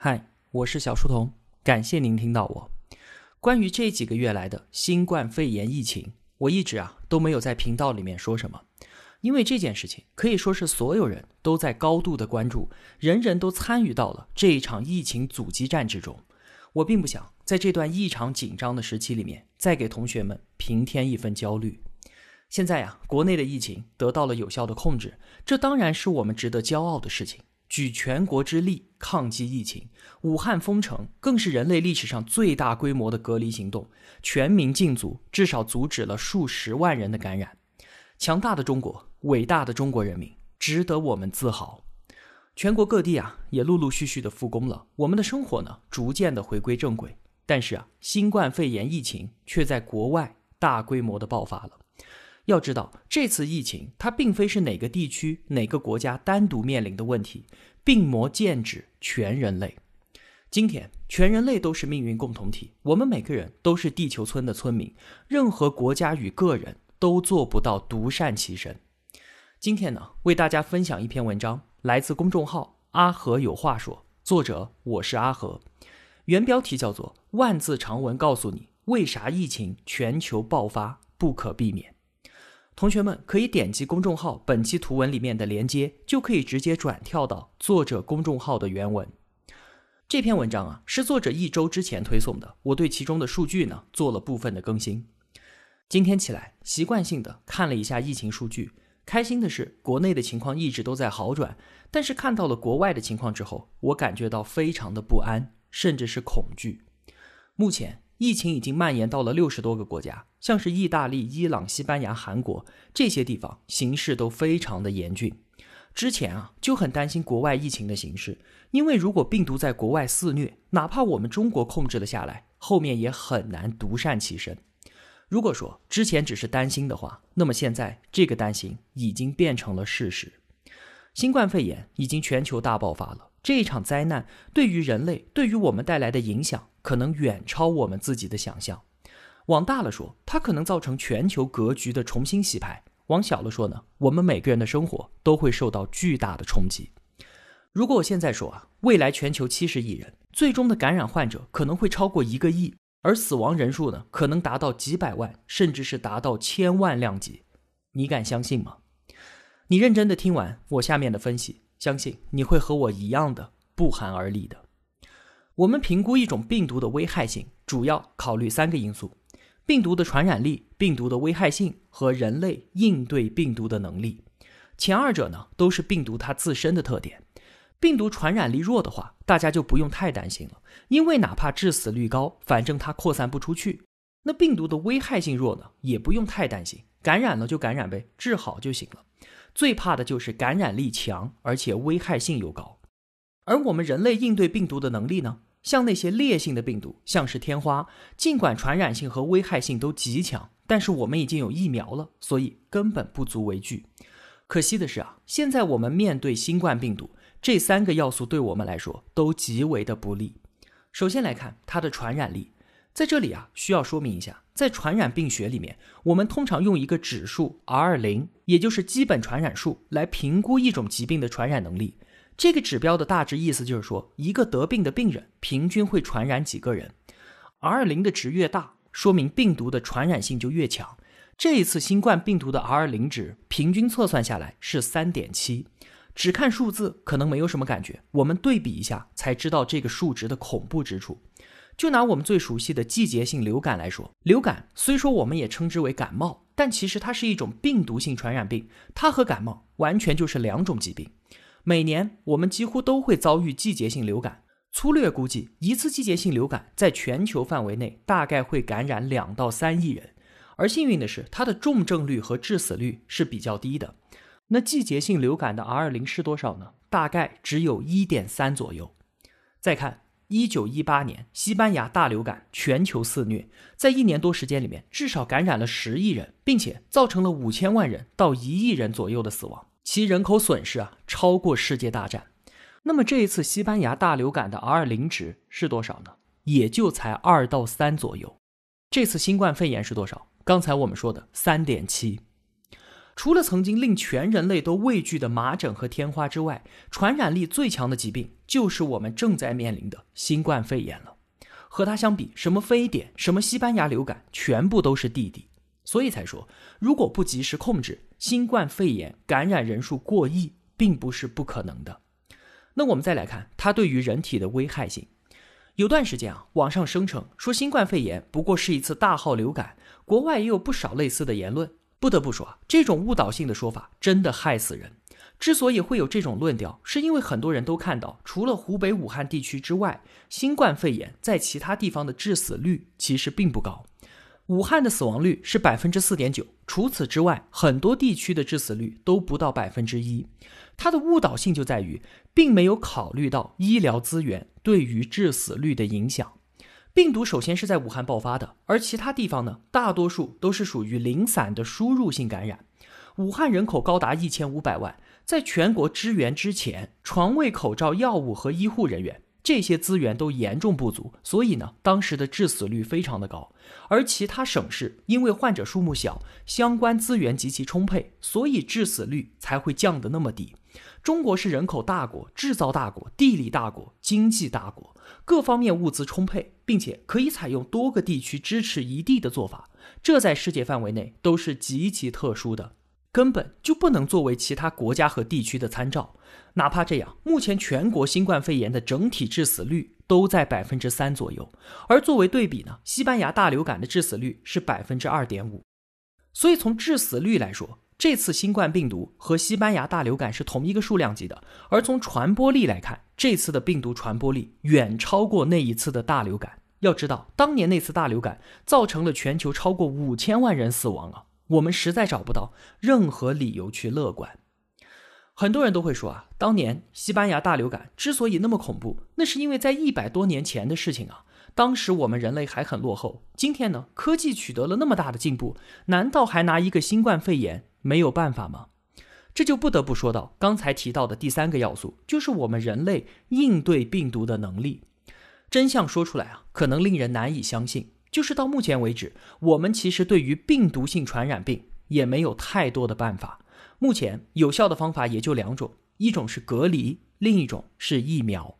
嗨，我是小书童，感谢您听到我。关于这几个月来的新冠肺炎疫情，我一直啊都没有在频道里面说什么，因为这件事情可以说是所有人都在高度的关注，人人都参与到了这一场疫情阻击战之中。我并不想在这段异常紧张的时期里面再给同学们平添一份焦虑。现在呀，国内的疫情得到了有效的控制，这当然是我们值得骄傲的事情。举全国之力抗击疫情，武汉封城更是人类历史上最大规模的隔离行动，全民禁足，至少阻止了数十万人的感染。强大的中国，伟大的中国人民，值得我们自豪。全国各地啊，也陆陆续续的复工了，我们的生活呢，逐渐的回归正轨。但是啊，新冠肺炎疫情却在国外大规模的爆发了。要知道，这次疫情它并非是哪个地区、哪个国家单独面临的问题，病魔剑指全人类。今天，全人类都是命运共同体，我们每个人都是地球村的村民，任何国家与个人都做不到独善其身。今天呢，为大家分享一篇文章，来自公众号“阿和有话说”，作者我是阿和，原标题叫做《万字长文告诉你为啥疫情全球爆发不可避免》。同学们可以点击公众号本期图文里面的连接，就可以直接转跳到作者公众号的原文。这篇文章啊，是作者一周之前推送的，我对其中的数据呢做了部分的更新。今天起来，习惯性的看了一下疫情数据，开心的是国内的情况一直都在好转，但是看到了国外的情况之后，我感觉到非常的不安，甚至是恐惧。目前。疫情已经蔓延到了六十多个国家，像是意大利、伊朗、西班牙、韩国这些地方，形势都非常的严峻。之前啊就很担心国外疫情的形势，因为如果病毒在国外肆虐，哪怕我们中国控制了下来，后面也很难独善其身。如果说之前只是担心的话，那么现在这个担心已经变成了事实。新冠肺炎已经全球大爆发了。这一场灾难对于人类，对于我们带来的影响，可能远超我们自己的想象。往大了说，它可能造成全球格局的重新洗牌；往小了说呢，我们每个人的生活都会受到巨大的冲击。如果我现在说啊，未来全球七十亿人，最终的感染患者可能会超过一个亿，而死亡人数呢，可能达到几百万，甚至是达到千万量级，你敢相信吗？你认真的听完我下面的分析。相信你会和我一样的不寒而栗的。我们评估一种病毒的危害性，主要考虑三个因素：病毒的传染力、病毒的危害性和人类应对病毒的能力。前二者呢，都是病毒它自身的特点。病毒传染力弱的话，大家就不用太担心了，因为哪怕致死率高，反正它扩散不出去。那病毒的危害性弱呢，也不用太担心，感染了就感染呗，治好就行了。最怕的就是感染力强，而且危害性又高。而我们人类应对病毒的能力呢？像那些烈性的病毒，像是天花，尽管传染性和危害性都极强，但是我们已经有疫苗了，所以根本不足为惧。可惜的是啊，现在我们面对新冠病毒，这三个要素对我们来说都极为的不利。首先来看它的传染力。在这里啊，需要说明一下，在传染病学里面，我们通常用一个指数 R 零，也就是基本传染数，来评估一种疾病的传染能力。这个指标的大致意思就是说，一个得病的病人平均会传染几个人。R 零的值越大，说明病毒的传染性就越强。这一次新冠病毒的 R 零值平均测算下来是三点七，只看数字可能没有什么感觉，我们对比一下才知道这个数值的恐怖之处。就拿我们最熟悉的季节性流感来说，流感虽说我们也称之为感冒，但其实它是一种病毒性传染病，它和感冒完全就是两种疾病。每年我们几乎都会遭遇季节性流感，粗略估计，一次季节性流感在全球范围内大概会感染两到三亿人，而幸运的是，它的重症率和致死率是比较低的。那季节性流感的 R 零是多少呢？大概只有一点三左右。再看。一九一八年，西班牙大流感全球肆虐，在一年多时间里面，至少感染了十亿人，并且造成了五千万人到一亿人左右的死亡，其人口损失啊超过世界大战。那么这一次西班牙大流感的 R 零值是多少呢？也就才二到三左右。这次新冠肺炎是多少？刚才我们说的三点七。除了曾经令全人类都畏惧的麻疹和天花之外，传染力最强的疾病就是我们正在面临的新冠肺炎了。和它相比，什么非典、什么西班牙流感，全部都是弟弟。所以才说，如果不及时控制，新冠肺炎感染人数过亿，并不是不可能的。那我们再来看它对于人体的危害性。有段时间啊，网上声称说新冠肺炎不过是一次大号流感，国外也有不少类似的言论。不得不说啊，这种误导性的说法真的害死人。之所以会有这种论调，是因为很多人都看到，除了湖北武汉地区之外，新冠肺炎在其他地方的致死率其实并不高。武汉的死亡率是百分之四点九，除此之外，很多地区的致死率都不到百分之一。它的误导性就在于，并没有考虑到医疗资源对于致死率的影响。病毒首先是在武汉爆发的，而其他地方呢，大多数都是属于零散的输入性感染。武汉人口高达一千五百万，在全国支援之前，床位、口罩、药物和医护人员。这些资源都严重不足，所以呢，当时的致死率非常的高。而其他省市因为患者数目小，相关资源极其充沛，所以致死率才会降得那么低。中国是人口大国、制造大国、地理大国、经济大国，各方面物资充沛，并且可以采用多个地区支持一地的做法，这在世界范围内都是极其特殊的。根本就不能作为其他国家和地区的参照。哪怕这样，目前全国新冠肺炎的整体致死率都在百分之三左右。而作为对比呢，西班牙大流感的致死率是百分之二点五。所以从致死率来说，这次新冠病毒和西班牙大流感是同一个数量级的。而从传播力来看，这次的病毒传播力远超过那一次的大流感。要知道，当年那次大流感造成了全球超过五千万人死亡啊。我们实在找不到任何理由去乐观。很多人都会说啊，当年西班牙大流感之所以那么恐怖，那是因为在一百多年前的事情啊。当时我们人类还很落后。今天呢，科技取得了那么大的进步，难道还拿一个新冠肺炎没有办法吗？这就不得不说到刚才提到的第三个要素，就是我们人类应对病毒的能力。真相说出来啊，可能令人难以相信。就是到目前为止，我们其实对于病毒性传染病也没有太多的办法。目前有效的方法也就两种，一种是隔离，另一种是疫苗。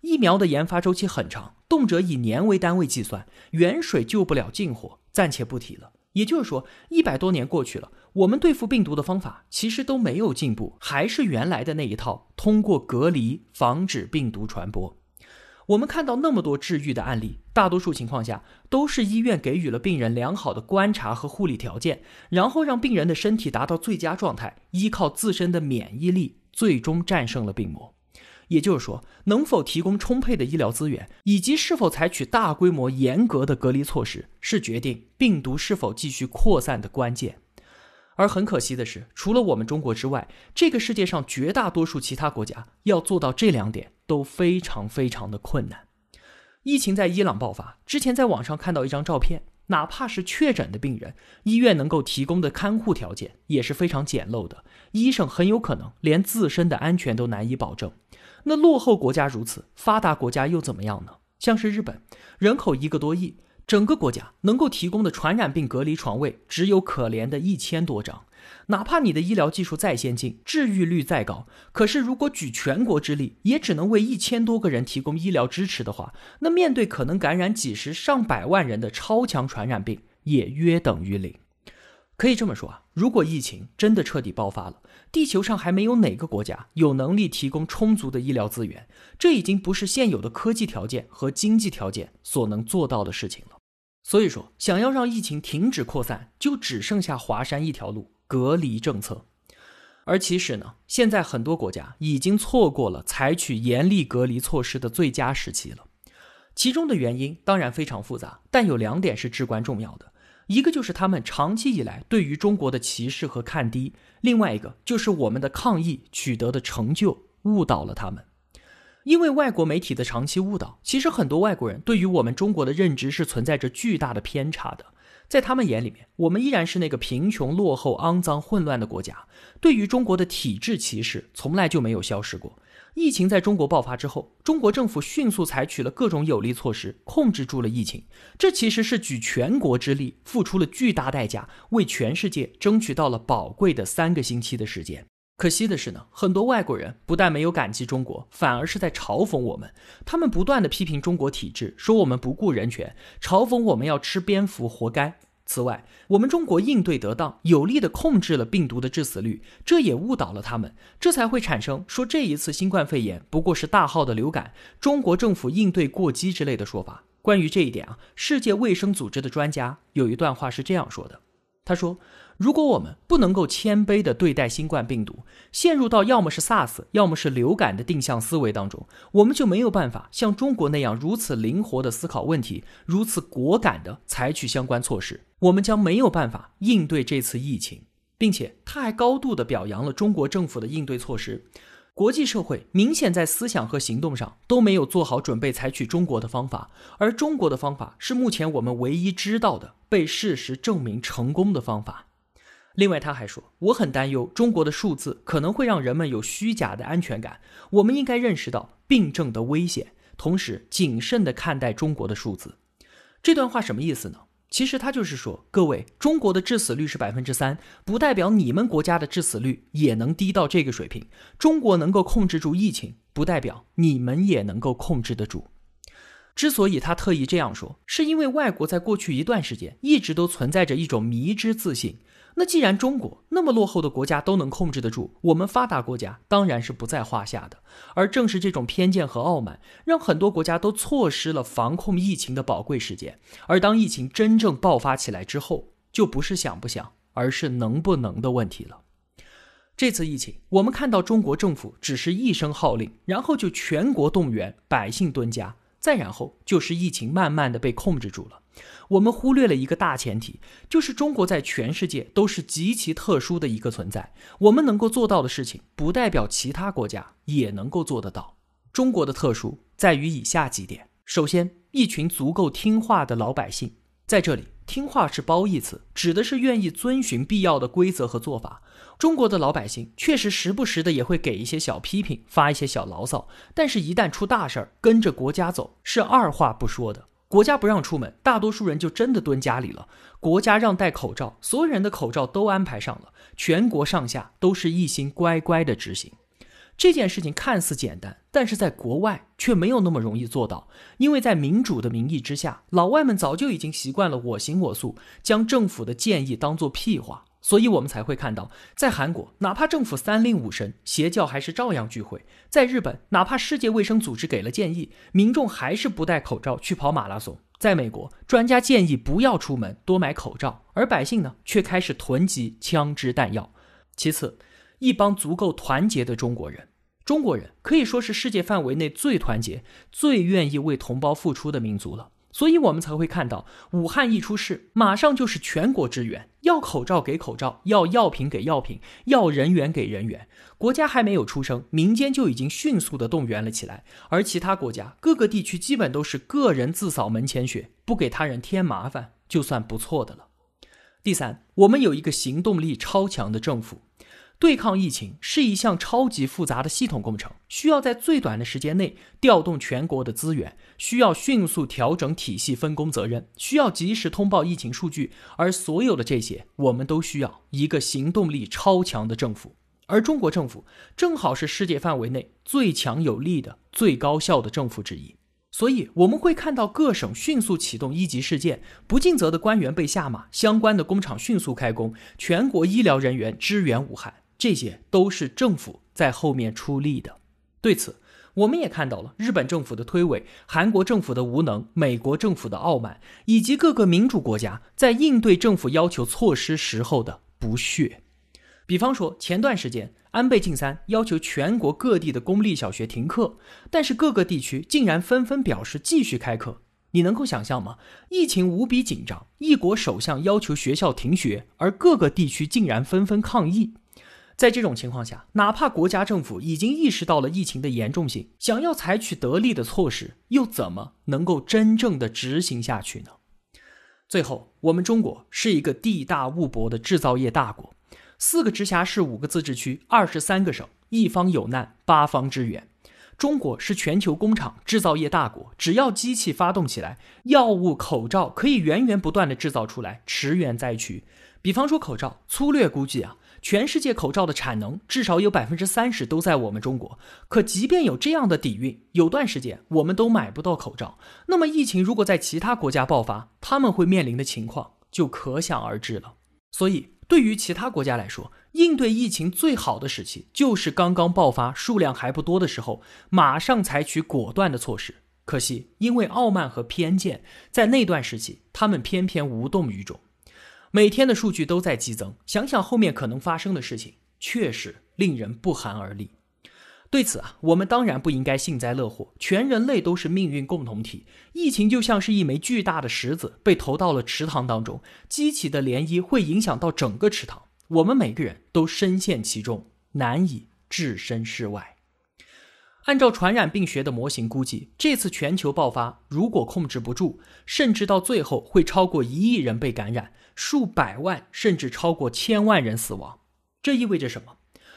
疫苗的研发周期很长，动辄以年为单位计算，远水救不了近火，暂且不提了。也就是说，一百多年过去了，我们对付病毒的方法其实都没有进步，还是原来的那一套，通过隔离防止病毒传播。我们看到那么多治愈的案例，大多数情况下都是医院给予了病人良好的观察和护理条件，然后让病人的身体达到最佳状态，依靠自身的免疫力，最终战胜了病魔。也就是说，能否提供充沛的医疗资源，以及是否采取大规模、严格的隔离措施，是决定病毒是否继续扩散的关键。而很可惜的是，除了我们中国之外，这个世界上绝大多数其他国家要做到这两点都非常非常的困难。疫情在伊朗爆发之前，在网上看到一张照片，哪怕是确诊的病人，医院能够提供的看护条件也是非常简陋的，医生很有可能连自身的安全都难以保证。那落后国家如此，发达国家又怎么样呢？像是日本，人口一个多亿。整个国家能够提供的传染病隔离床位只有可怜的一千多张，哪怕你的医疗技术再先进，治愈率再高，可是如果举全国之力，也只能为一千多个人提供医疗支持的话，那面对可能感染几十上百万人的超强传染病，也约等于零。可以这么说啊，如果疫情真的彻底爆发了，地球上还没有哪个国家有能力提供充足的医疗资源，这已经不是现有的科技条件和经济条件所能做到的事情了。所以说，想要让疫情停止扩散，就只剩下华山一条路——隔离政策。而其实呢，现在很多国家已经错过了采取严厉隔离措施的最佳时期了。其中的原因当然非常复杂，但有两点是至关重要的：一个就是他们长期以来对于中国的歧视和看低；另外一个就是我们的抗疫取得的成就误导了他们。因为外国媒体的长期误导，其实很多外国人对于我们中国的认知是存在着巨大的偏差的。在他们眼里面，我们依然是那个贫穷、落后、肮脏、混乱的国家。对于中国的体制歧视从来就没有消失过。疫情在中国爆发之后，中国政府迅速采取了各种有力措施，控制住了疫情。这其实是举全国之力，付出了巨大代价，为全世界争取到了宝贵的三个星期的时间。可惜的是呢，很多外国人不但没有感激中国，反而是在嘲讽我们。他们不断的批评中国体制，说我们不顾人权，嘲讽我们要吃蝙蝠，活该。此外，我们中国应对得当，有力的控制了病毒的致死率，这也误导了他们，这才会产生说这一次新冠肺炎不过是大号的流感，中国政府应对过激之类的说法。关于这一点啊，世界卫生组织的专家有一段话是这样说的，他说。如果我们不能够谦卑地对待新冠病毒，陷入到要么是 SARS，要么是流感的定向思维当中，我们就没有办法像中国那样如此灵活地思考问题，如此果敢地采取相关措施。我们将没有办法应对这次疫情，并且他还高度地表扬了中国政府的应对措施。国际社会明显在思想和行动上都没有做好准备，采取中国的方法，而中国的方法是目前我们唯一知道的被事实证明成功的方法。另外，他还说，我很担忧中国的数字可能会让人们有虚假的安全感。我们应该认识到病症的危险，同时谨慎地看待中国的数字。这段话什么意思呢？其实他就是说，各位，中国的致死率是百分之三，不代表你们国家的致死率也能低到这个水平。中国能够控制住疫情，不代表你们也能够控制得住。之所以他特意这样说，是因为外国在过去一段时间一直都存在着一种迷之自信。那既然中国那么落后的国家都能控制得住，我们发达国家当然是不在话下的。而正是这种偏见和傲慢，让很多国家都错失了防控疫情的宝贵时间。而当疫情真正爆发起来之后，就不是想不想，而是能不能的问题了。这次疫情，我们看到中国政府只是一声号令，然后就全国动员百姓蹲家，再然后就是疫情慢慢的被控制住了。我们忽略了一个大前提，就是中国在全世界都是极其特殊的一个存在。我们能够做到的事情，不代表其他国家也能够做得到。中国的特殊在于以下几点：首先，一群足够听话的老百姓。在这里，听话是褒义词，指的是愿意遵循必要的规则和做法。中国的老百姓确实时不时的也会给一些小批评，发一些小牢骚，但是，一旦出大事儿，跟着国家走是二话不说的。国家不让出门，大多数人就真的蹲家里了。国家让戴口罩，所有人的口罩都安排上了，全国上下都是一心乖乖的执行。这件事情看似简单，但是在国外却没有那么容易做到，因为在民主的名义之下，老外们早就已经习惯了我行我素，将政府的建议当做屁话。所以我们才会看到，在韩国，哪怕政府三令五申，邪教还是照样聚会；在日本，哪怕世界卫生组织给了建议，民众还是不戴口罩去跑马拉松；在美国，专家建议不要出门，多买口罩，而百姓呢，却开始囤积枪支弹药。其次，一帮足够团结的中国人，中国人可以说是世界范围内最团结、最愿意为同胞付出的民族了。所以，我们才会看到武汉一出事，马上就是全国支援，要口罩给口罩，要药品给药品，要人员给人员。国家还没有出声，民间就已经迅速的动员了起来。而其他国家各个地区基本都是个人自扫门前雪，不给他人添麻烦，就算不错的了。第三，我们有一个行动力超强的政府。对抗疫情是一项超级复杂的系统工程，需要在最短的时间内调动全国的资源，需要迅速调整体系分工责任，需要及时通报疫情数据，而所有的这些，我们都需要一个行动力超强的政府。而中国政府正好是世界范围内最强有力的、最高效的政府之一，所以我们会看到各省迅速启动一级事件，不尽责的官员被下马，相关的工厂迅速开工，全国医疗人员支援武汉。这些都是政府在后面出力的。对此，我们也看到了日本政府的推诿、韩国政府的无能、美国政府的傲慢，以及各个民主国家在应对政府要求措施时候的不屑。比方说，前段时间安倍晋三要求全国各地的公立小学停课，但是各个地区竟然纷纷表示继续开课。你能够想象吗？疫情无比紧张，一国首相要求学校停学，而各个地区竟然纷纷抗议。在这种情况下，哪怕国家政府已经意识到了疫情的严重性，想要采取得力的措施，又怎么能够真正的执行下去呢？最后，我们中国是一个地大物博的制造业大国，四个直辖市，五个自治区，二十三个省，一方有难八方支援。中国是全球工厂制造业大国，只要机器发动起来，药物、口罩可以源源不断的制造出来，驰援灾区。比方说口罩，粗略估计啊，全世界口罩的产能至少有百分之三十都在我们中国。可即便有这样的底蕴，有段时间我们都买不到口罩。那么疫情如果在其他国家爆发，他们会面临的情况就可想而知了。所以对于其他国家来说，应对疫情最好的时期就是刚刚爆发、数量还不多的时候，马上采取果断的措施。可惜，因为傲慢和偏见，在那段时期，他们偏偏无动于衷。每天的数据都在激增，想想后面可能发生的事情，确实令人不寒而栗。对此啊，我们当然不应该幸灾乐祸。全人类都是命运共同体，疫情就像是一枚巨大的石子被投到了池塘当中，激起的涟漪会影响到整个池塘。我们每个人都深陷其中，难以置身事外。按照传染病学的模型估计，这次全球爆发如果控制不住，甚至到最后会超过一亿人被感染，数百万甚至超过千万人死亡。这意味着什么？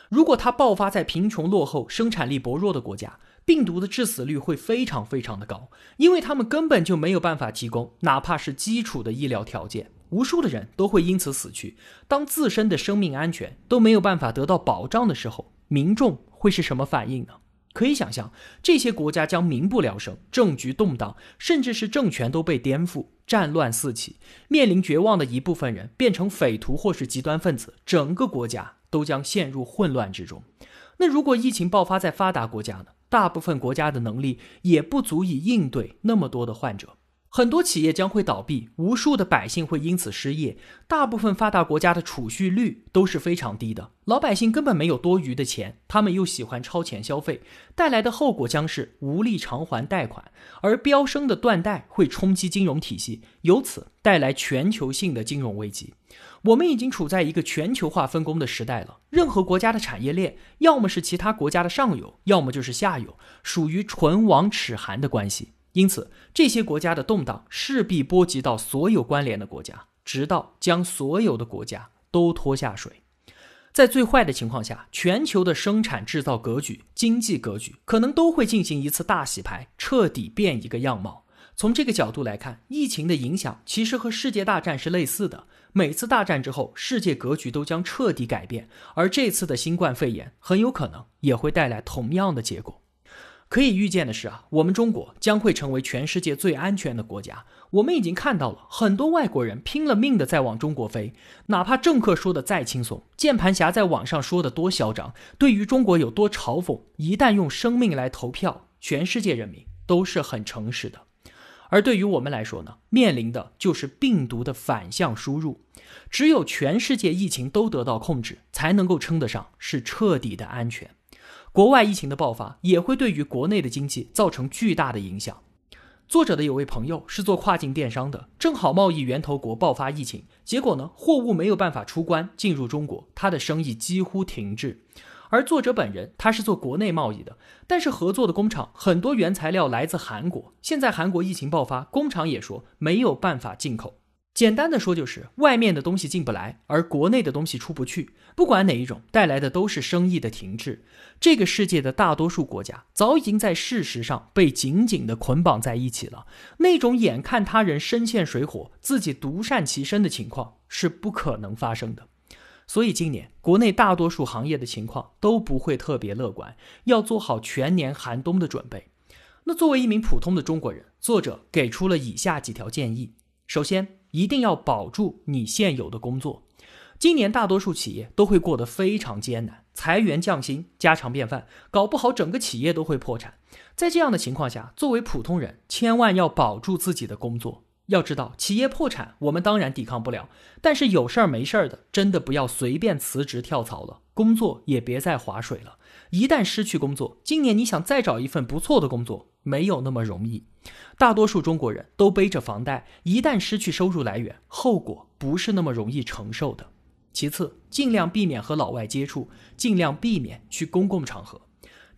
如果它爆发在贫穷落后、生产力薄弱的国家，病毒的致死率会非常非常的高，因为他们根本就没有办法提供哪怕是基础的医疗条件。无数的人都会因此死去。当自身的生命安全都没有办法得到保障的时候，民众会是什么反应呢？可以想象，这些国家将民不聊生，政局动荡，甚至是政权都被颠覆，战乱四起，面临绝望的一部分人变成匪徒或是极端分子，整个国家都将陷入混乱之中。那如果疫情爆发在发达国家呢？大部分国家的能力也不足以应对那么多的患者。很多企业将会倒闭，无数的百姓会因此失业。大部分发达国家的储蓄率都是非常低的，老百姓根本没有多余的钱，他们又喜欢超前消费，带来的后果将是无力偿还贷款，而飙升的断贷会冲击金融体系，由此带来全球性的金融危机。我们已经处在一个全球化分工的时代了，任何国家的产业链要么是其他国家的上游，要么就是下游，属于唇亡齿寒的关系。因此，这些国家的动荡势必波及到所有关联的国家，直到将所有的国家都拖下水。在最坏的情况下，全球的生产制造格局、经济格局可能都会进行一次大洗牌，彻底变一个样貌。从这个角度来看，疫情的影响其实和世界大战是类似的。每次大战之后，世界格局都将彻底改变，而这次的新冠肺炎很有可能也会带来同样的结果。可以预见的是啊，我们中国将会成为全世界最安全的国家。我们已经看到了很多外国人拼了命的在往中国飞，哪怕政客说的再轻松，键盘侠在网上说的多嚣张，对于中国有多嘲讽，一旦用生命来投票，全世界人民都是很诚实的。而对于我们来说呢，面临的就是病毒的反向输入。只有全世界疫情都得到控制，才能够称得上是彻底的安全。国外疫情的爆发也会对于国内的经济造成巨大的影响。作者的有位朋友是做跨境电商的，正好贸易源头国爆发疫情，结果呢，货物没有办法出关进入中国，他的生意几乎停滞。而作者本人他是做国内贸易的，但是合作的工厂很多原材料来自韩国，现在韩国疫情爆发，工厂也说没有办法进口。简单的说，就是外面的东西进不来，而国内的东西出不去。不管哪一种，带来的都是生意的停滞。这个世界的大多数国家早已经在事实上被紧紧的捆绑在一起了。那种眼看他人身陷水火，自己独善其身的情况是不可能发生的。所以今年国内大多数行业的情况都不会特别乐观，要做好全年寒冬的准备。那作为一名普通的中国人，作者给出了以下几条建议：首先，一定要保住你现有的工作。今年大多数企业都会过得非常艰难，裁员降薪家常便饭，搞不好整个企业都会破产。在这样的情况下，作为普通人，千万要保住自己的工作。要知道，企业破产，我们当然抵抗不了，但是有事儿没事儿的，真的不要随便辞职跳槽了，工作也别再划水了。一旦失去工作，今年你想再找一份不错的工作，没有那么容易。大多数中国人都背着房贷，一旦失去收入来源，后果不是那么容易承受的。其次，尽量避免和老外接触，尽量避免去公共场合。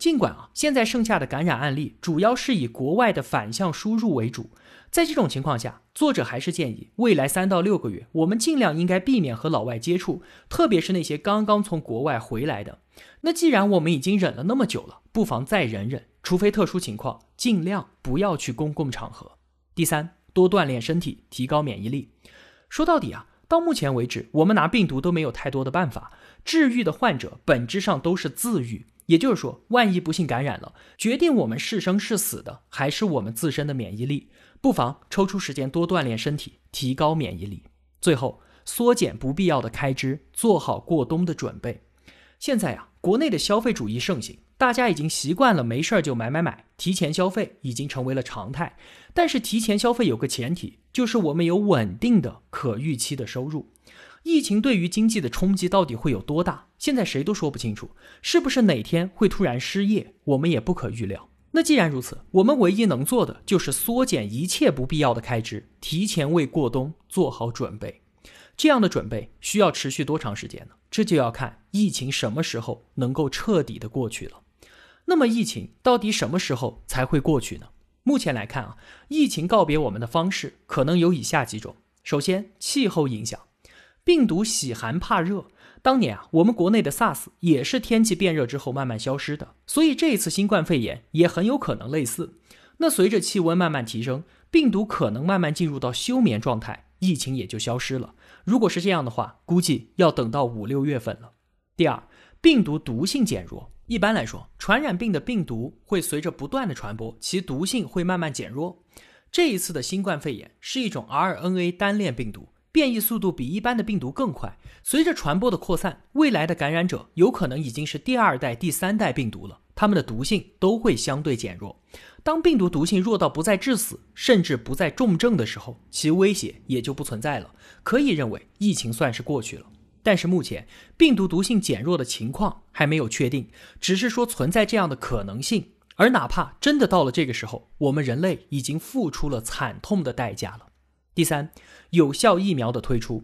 尽管啊，现在剩下的感染案例主要是以国外的反向输入为主，在这种情况下，作者还是建议未来三到六个月，我们尽量应该避免和老外接触，特别是那些刚刚从国外回来的，那既然我们已经忍了那么久了，不妨再忍忍，除非特殊情况，尽量不要去公共场合。第三，多锻炼身体，提高免疫力。说到底啊，到目前为止，我们拿病毒都没有太多的办法，治愈的患者本质上都是自愈。也就是说，万一不幸感染了，决定我们是生是死的还是我们自身的免疫力。不妨抽出时间多锻炼身体，提高免疫力。最后，缩减不必要的开支，做好过冬的准备。现在啊，国内的消费主义盛行，大家已经习惯了没事儿就买买买，提前消费已经成为了常态。但是提前消费有个前提，就是我们有稳定的、可预期的收入。疫情对于经济的冲击到底会有多大？现在谁都说不清楚，是不是哪天会突然失业，我们也不可预料。那既然如此，我们唯一能做的就是缩减一切不必要的开支，提前为过冬做好准备。这样的准备需要持续多长时间呢？这就要看疫情什么时候能够彻底的过去了。那么疫情到底什么时候才会过去呢？目前来看啊，疫情告别我们的方式可能有以下几种：首先，气候影响。病毒喜寒怕热，当年啊，我们国内的 SARS 也是天气变热之后慢慢消失的，所以这一次新冠肺炎也很有可能类似。那随着气温慢慢提升，病毒可能慢慢进入到休眠状态，疫情也就消失了。如果是这样的话，估计要等到五六月份了。第二，病毒毒性减弱。一般来说，传染病的病毒会随着不断的传播，其毒性会慢慢减弱。这一次的新冠肺炎是一种 RNA 单链病毒。变异速度比一般的病毒更快，随着传播的扩散，未来的感染者有可能已经是第二代、第三代病毒了，它们的毒性都会相对减弱。当病毒毒性弱到不再致死，甚至不再重症的时候，其威胁也就不存在了。可以认为疫情算是过去了。但是目前病毒毒性减弱的情况还没有确定，只是说存在这样的可能性。而哪怕真的到了这个时候，我们人类已经付出了惨痛的代价了。第三，有效疫苗的推出，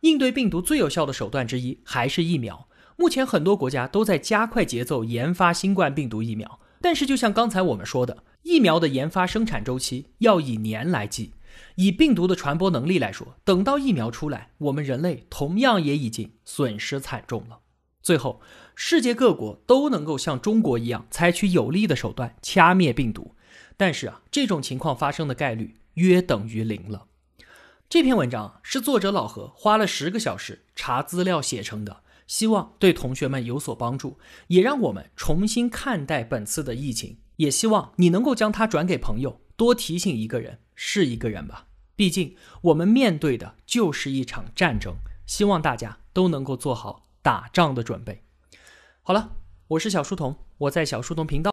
应对病毒最有效的手段之一还是疫苗。目前很多国家都在加快节奏研发新冠病毒疫苗，但是就像刚才我们说的，疫苗的研发生产周期要以年来计。以病毒的传播能力来说，等到疫苗出来，我们人类同样也已经损失惨重了。最后，世界各国都能够像中国一样采取有力的手段掐灭病毒，但是啊，这种情况发生的概率约等于零了。这篇文章是作者老何花了十个小时查资料写成的，希望对同学们有所帮助，也让我们重新看待本次的疫情。也希望你能够将它转给朋友，多提醒一个人是一个人吧。毕竟我们面对的就是一场战争，希望大家都能够做好打仗的准备。好了，我是小书童，我在小书童频道。